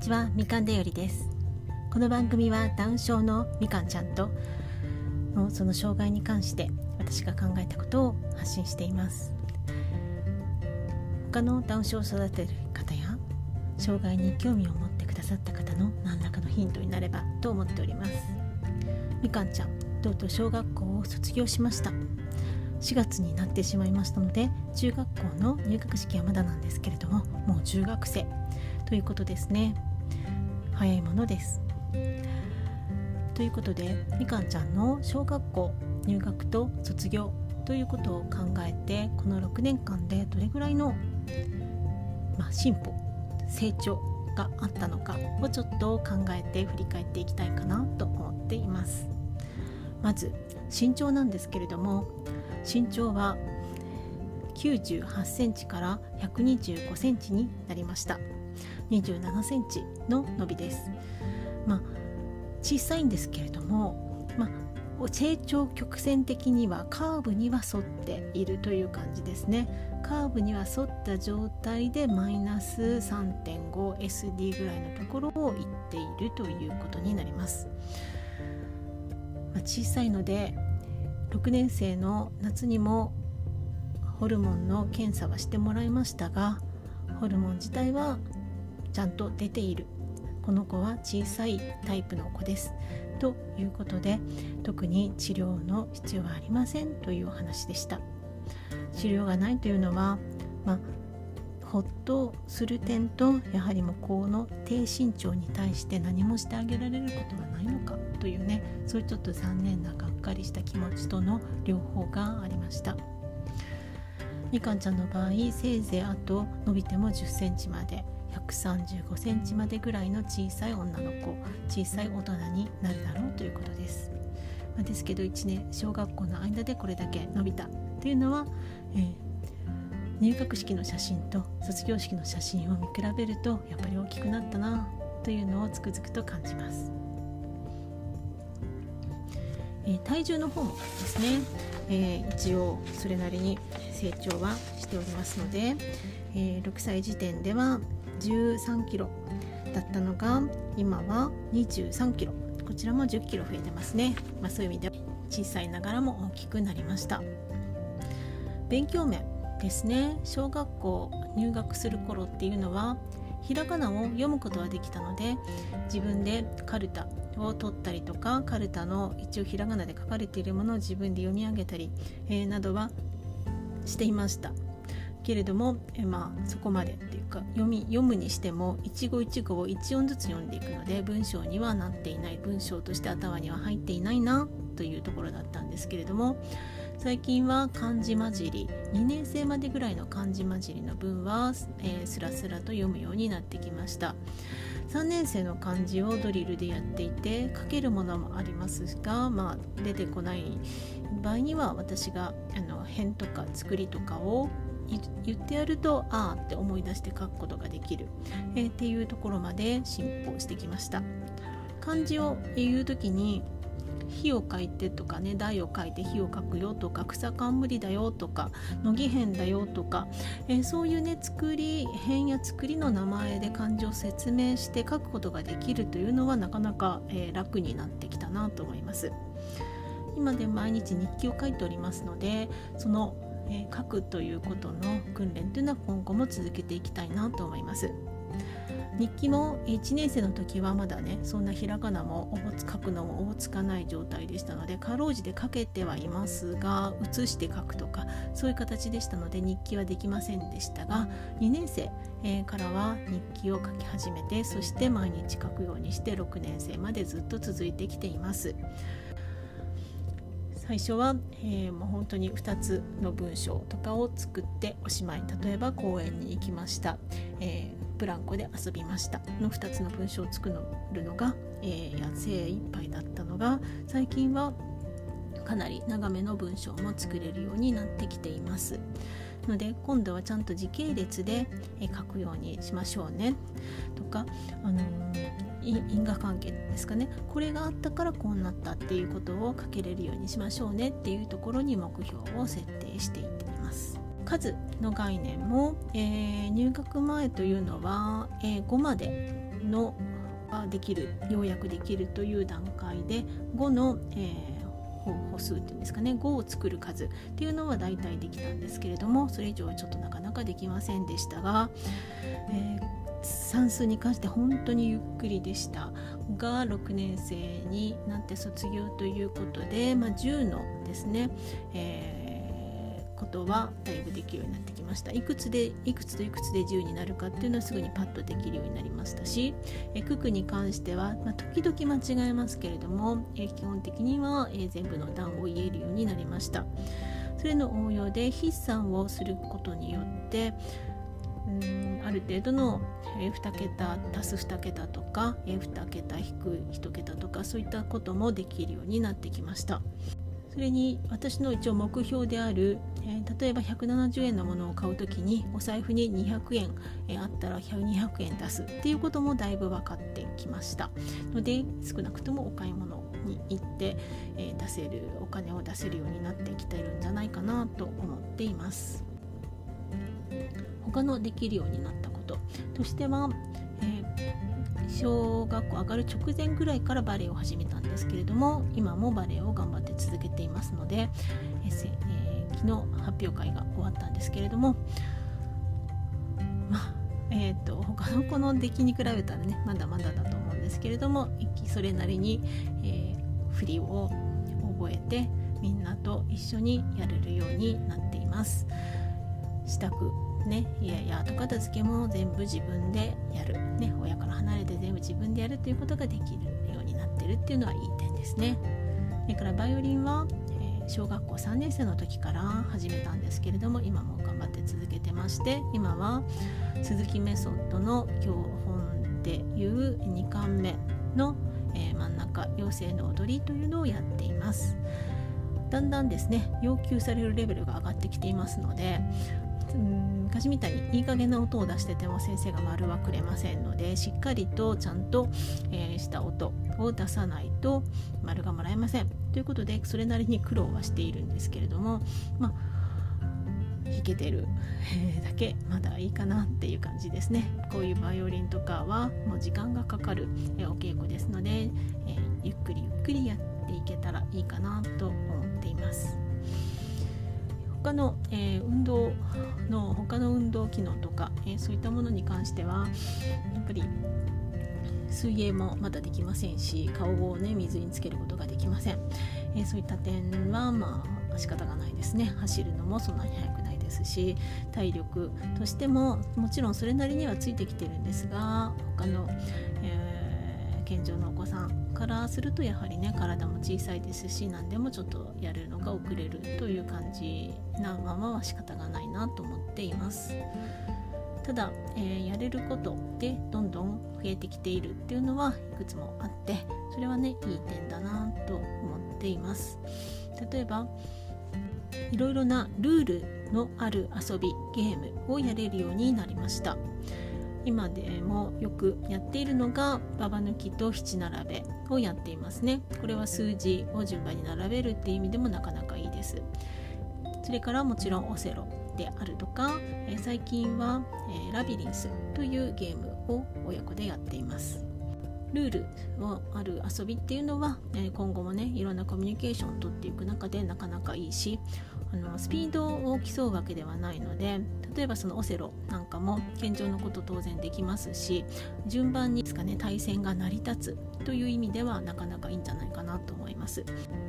ちはみかんでよりです。この番組はダウン症のみかんちゃんとのその障害に関して私が考えたことを発信しています。他のダウン症を育てる方や障害に興味を持ってくださった方の何らかのヒントになればと思っております。みかんちゃんとうとう小学校を卒業しました。4月になってしまいましたので中学校の入学式はまだなんですけれどももう中学生ということですね。早いものです。ということでみかんちゃんの小学校入学と卒業ということを考えてこの6年間でどれぐらいの、まあ、進歩成長があったのかをちょっと考えて振り返っていきたいかなと思っています。まず身長なんですけれども身長は98センチから125センチになりました。27センチの伸びです。まあ小さいんですけれどもまあ成長曲線的にはカーブには沿っているという感じですね。カーブには沿った状態でマイナス 3.5SD ぐらいのところをいっているということになります、まあ、小さいので6年生の夏にもホルモンの検査はしてもらいましたがホルモン自体はちゃんと出ている。この子は小さいタイプの子です。ということで特に治療の必要はありませんというお話でした。治療がないというのは、まあ、ほっとする点とやはり向こうの低身長に対して何もしてあげられることはないのかというねそういうちょっと残念ながっかりした気持ちとの両方がありました。みかんちゃんの場合せいぜいあと伸びても1 0センチまで。135センチまでぐらいの小さい女の子小さい大人になるだろうということです、まあ、ですけど1年小学校の間でこれだけ伸びたというのは、えー、入学式の写真と卒業式の写真を見比べるとやっぱり大きくなったなというのをつくづくと感じます、え、体重の方もですね、え、一応それなりに成長はしておりますので、え、6歳時点では13キロだったのが今は23キロこちらも10キロ増えてますね、まあ、そういう意味では小さいながらも大きくなりました。勉強面ですね。小学校入学する頃っていうのはひらがなを読むことはできたので自分でカルタを取ったりとかカルタの一応ひらがなで書かれているものを自分で読み上げたり、えー、などはしていました。けれども、えまあ、そこまでっていうか読み読むにしても一語一語を一音ずつ読んでいくので文章にはなっていない。文章として頭には入っていないなというところだったんですけれども最近は漢字混じり。2年生までぐらいの漢字混じりの文は、えー、スラスラと読むようになってきました。3年生の漢字をドリルでやっていて書けるものもありますが、まあ、出てこない場合には私があの辺とか作りとかを言ってやるとああって思い出して書くことができる、えー、っていうところまで進歩してきました。漢字を言う時に火を書いてとかね台を書いて火を書くよとか草冠だよとか乃木編だよとか、えー、そういうね作り編や作りの名前で漢字を説明して書くことができるというのはなかなか、えー、楽になってきたなと思います今で毎日日記を書いておりますのでそのえー、書くということの訓練というのは今後も続けていきたいなと思います。日記も1年生の時はまだねそんなひらがなもおぼつ書くのもおぼつかない状態でしたのでかろうじて書けてはいますが写して書くとかそういう形でしたので日記はできませんでしたが2年生、えー、からは日記を書き始めてそして毎日書くようにして6年生までずっと続いてきています。最初は、えー、もう本当に2つの文章とかを作っておしまい例えば公園に行きました、えー、ブランコで遊びましたの2つの文章を作るのが、えー、精一杯だったのが最近はかなり長めの文章も作れるようになってきています。ので今度はちゃんと時系列で書くようにしましょうねとか、あの因果関係ですかねこれがあったからこうなったっていうことを書けれるようにしましょうねっていうところに目標を設定していっています。数の概念も、えー、入学前というのは、えー、5までのできるようやくできるという段階で5の、えー歩数っていうんですかね5を作る数っていうのは大体できたんですけれどもそれ以上はちょっとなかなかできませんでしたが、えー、算数に関して本当にゆっくりでした。が6年生になって卒業ということで、まあ、10のですね、えーことはだいぶできるようになってきましたいくつでいくつといくつで10になるかっていうのはすぐにパッとできるようになりましたしえ九九に関しては、まあ、時々間違えますけれどもえ基本的にはえ全部の段を言えるようになりましたそれの応用で筆算をすることによってうんある程度の2桁足す2桁とか2桁引く1桁とかそういったこともできるようになってきました。それに私の一応目標である、えー、例えば170円のものを買う時にお財布に200円、えー、あったら200円出す。っていうこともだいぶ分かってきました。ので少なくともお買い物に行って、えー、出せるお金を出せるようになってきてるんじゃないかなと思っています。他のできるようになったこと。としては、え小学校上がる直前ぐらいからバレエを始めたんですけれども今もバレエを頑張って続けていますので、えー、昨日発表会が終わったんですけれどもまあえーと、他の子の出来に比べたらねまだまだだと思うんですけれどもそれなりに、えー、振りを覚えてみんなと一緒にやれるようになっています。支度ね家やいや後片付けも全部自分でやる、ね、親から離れて全部自分でやるということができるるっていうのはいい点ですね。それからバイオリンは、え、小学校3年生の時から始めたんですけれども今も頑張って続けてまして今は鈴木メソッドの教本でいう2巻目の、えー、真ん中妖精の踊りというのをやっています。だんだんですね要求されるレベルが上がってきていますのでうん昔みたいにいい加減な音を出してても先生が丸はくれませんのでしっかりとちゃんと、えー、した音を出さないと丸がもらえませんということでそれなりに苦労はしているんですけれどもまあ弾けてるだけまだいいかなっていう感じですねこういうバイオリンとかはもう時間がかかるお稽古ですので、えー、ゆっくりゆっくりやっていけたらいいかなと。他の、えー、運動の他の運動機能とか、えー、そういったものに関してはやっぱり水泳もまだできませんし顔をね水につけることができません、えー、そういった点はまあ仕方がないですね。走るのもそんなに速くないですし体力としてももちろんそれなりにはついてきてるんですが他の、健常のお子さんからするとやはりね体も小さいですし何でもちょっとやるのが遅れるという感じなままは仕方がないなと思っています。ただ、えー、やれることでどんどん増えてきているっていうのはいくつもあってそれはねいい点だなと思っています。例えばいろいろなルールのある遊びゲームをやれるようになりました。今でもよくやっているのがババ抜きと七並べをやっていますね。これは数字を順番に並べるっていう意味でもなかなかいいです。それからもちろんオセロであるとか、え最近は、えラビリンスというゲームを親子でやっています。ルールのある遊びっていうのは、え今後もねいろんなコミュニケーションをとっていく中でなかなかいいしあのスピードを競うわけではないので例えばそのオセロなんかも健常のこと当然できますし順番にですかね対戦が成り立つという意味ではなかなかいいんじゃないかなと思います。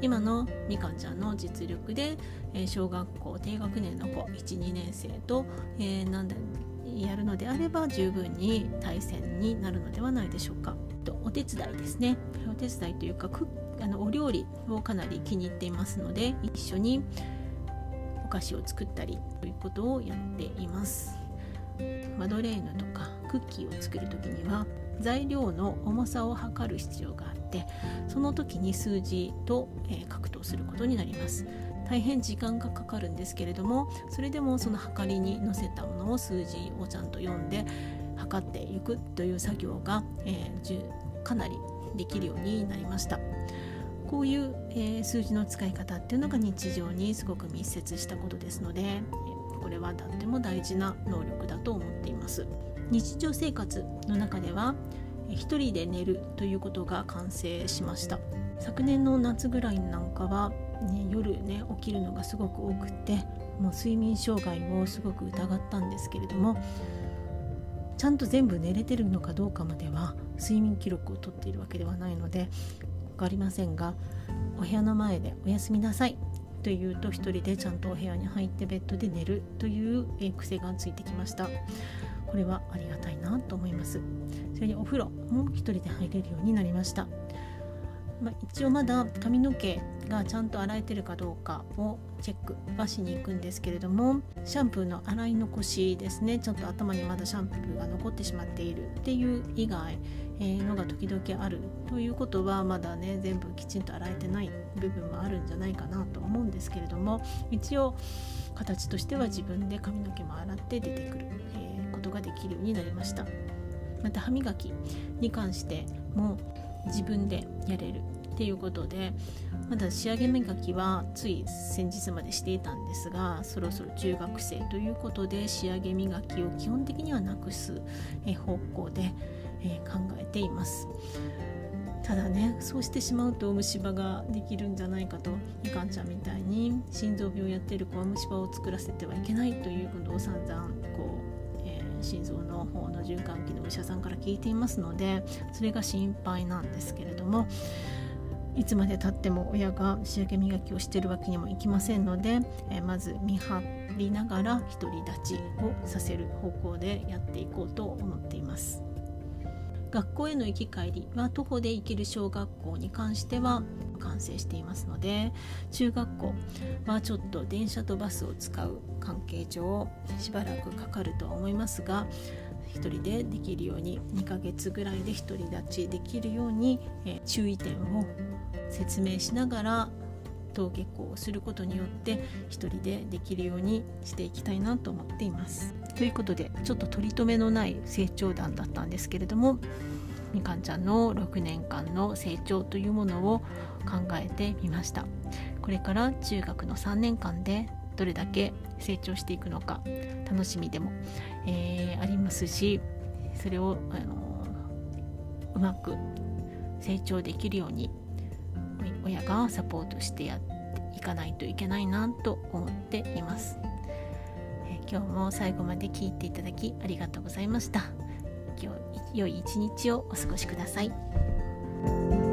今のみかんちゃんの実力で、え、小学校低学年の子12年生と、えー、なんやるのであれば十分に対戦になるのではないでしょうか。お手伝いですね。お手伝いというかあのお料理をかなり気に入っていますので一緒にお菓子を作ったりということをやっています。マドレーヌとかクッキーを作る時には材料の重さを測る必要があってその時に数字と、えー、格闘することになります。大変時間がかかるんですけれどもそれでもその測りに載せたものを数字をちゃんと読んで測っていくという作業が、えー、かなりできるようになりました。こういう、えー、数字の使い方っていうのが日常にすごく密接したことですのでこれはとっても大事な能力だと思っています日常生活の中では、一人で寝るということが完成しました昨年の夏ぐらいなんかは、ね、夜ね起きるのがすごく多くってもう睡眠障害をすごく疑ったんですけれどもちゃんと全部寝れてるのかどうかまでは睡眠記録を取っているわけではないので分かりませんがお部屋の前で「おやすみなさい」というと一人でちゃんとお部屋に入ってベッドで寝るという癖がついてきました。これはありがたいなと思います。それにお風呂も一人で入れるようになりました。まあ、一応まだ髪の毛がちゃんと洗えてるかどうかをチェックはしに行くんですけれどもシャンプーの洗い残しですね。ちょっと頭にまだシャンプーが残ってしまっているっていう以外、え、のが時々あるということはまだね全部きちんと洗えてない部分もあるんじゃないかなと思うんですけれども一応形としては自分で髪の毛も洗って出てくる、え、ことができるようになりました。また歯磨きに関しても自分でやれるっていうことでまだ仕上げ磨きはつい先日までしていたんですがそろそろ中学生ということで仕上げ磨きを基本的にはなくす方向で考えています。ただねそうしてしまうと虫歯ができるんじゃないかとみかんちゃんみたいに心臓病をやっている子は虫歯を作らせてはいけないということを散々心臓の方の循環器のお医者さんから聞いていますのでそれが心配なんですけれどもいつまでたっても親が仕上げ磨きをしてるわけにもいきませんので、えまず見張りながら独り立ちをさせる方向でやっていこうと思っています。学校への行き帰りは徒歩で行ける小学校に関しては完成していますので中学校はちょっと電車とバスを使う関係上しばらくかかるとは思いますが1人でできるように2ヶ月ぐらいで独り立ちできるように、え注意点を説明しながら登下校をすることによって1人でできるようにしていきたいなと思っています。ということでちょっと取り留めのない成長談だったんですけれどもみかんちゃんの6年間の成長というものを考えてみましたこれから中学の3年間でどれだけ成長していくのか楽しみでも、えー、ありますしそれを、あのうまく成長できるように親がサポートしてやっていかないといけないなと思っています。今日も最後まで聞いていただきありがとうございました。今日良い一日をお過ごしください。